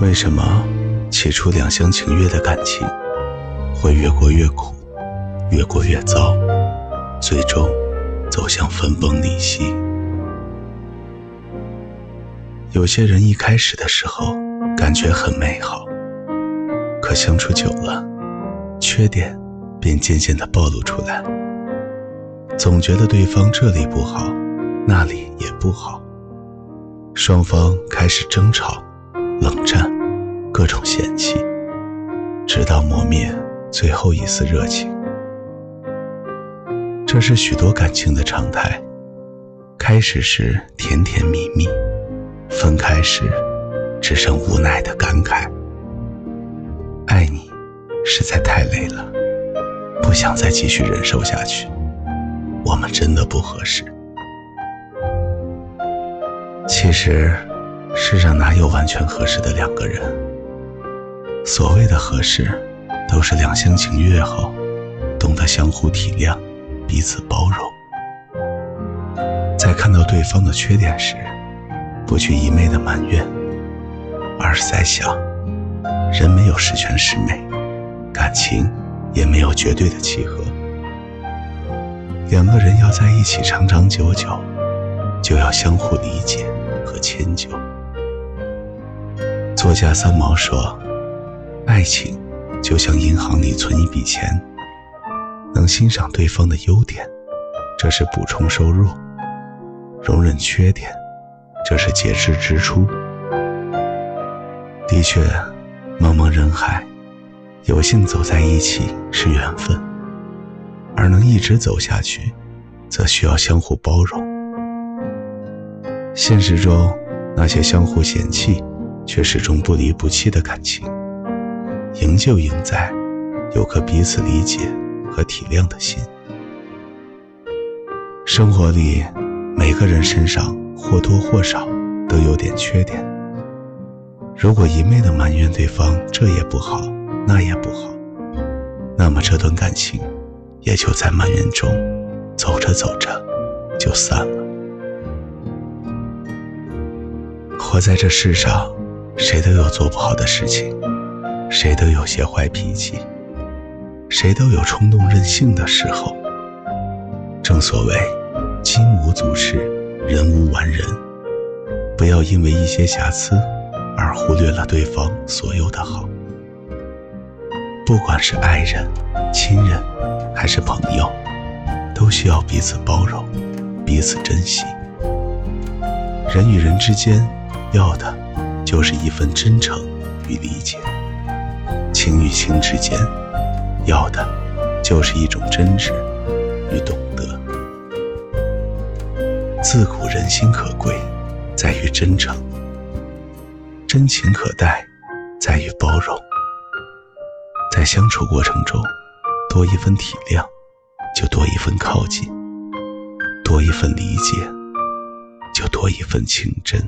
为什么起初两厢情愿的感情会越过越苦，越过越糟，最终走向分崩离析？有些人一开始的时候感觉很美好，可相处久了，缺点便渐渐的暴露出来，总觉得对方这里不好，那里也不好，双方开始争吵。冷战，各种嫌弃，直到磨灭最后一丝热情。这是许多感情的常态。开始时甜甜蜜蜜，分开时只剩无奈的感慨。爱你实在太累了，不想再继续忍受下去。我们真的不合适。其实。世上哪有完全合适的两个人？所谓的合适，都是两厢情愿后，懂得相互体谅，彼此包容。在看到对方的缺点时，不去一昧的埋怨，而是在想：人没有十全十美，感情也没有绝对的契合。两个人要在一起长长久久，就要相互理解和迁就。作家三毛说：“爱情就像银行里存一笔钱，能欣赏对方的优点，这是补充收入；容忍缺点，这是节制支出。”的确，茫茫人海，有幸走在一起是缘分，而能一直走下去，则需要相互包容。现实中，那些相互嫌弃。却始终不离不弃的感情，赢就赢在有颗彼此理解和体谅的心。生活里，每个人身上或多或少都有点缺点。如果一昧的埋怨对方这也不好那也不好，那么这段感情也就在埋怨中走着走着就散了。活在这世上。谁都有做不好的事情，谁都有些坏脾气，谁都有冲动任性的时候。正所谓，金无足赤，人无完人。不要因为一些瑕疵而忽略了对方所有的好。不管是爱人、亲人，还是朋友，都需要彼此包容，彼此珍惜。人与人之间，要的。就是一份真诚与理解，情与情之间，要的就是一种真挚与懂得。自古人心可贵，在于真诚；真情可待，在于包容。在相处过程中，多一份体谅，就多一份靠近；多一份理解，就多一份情真。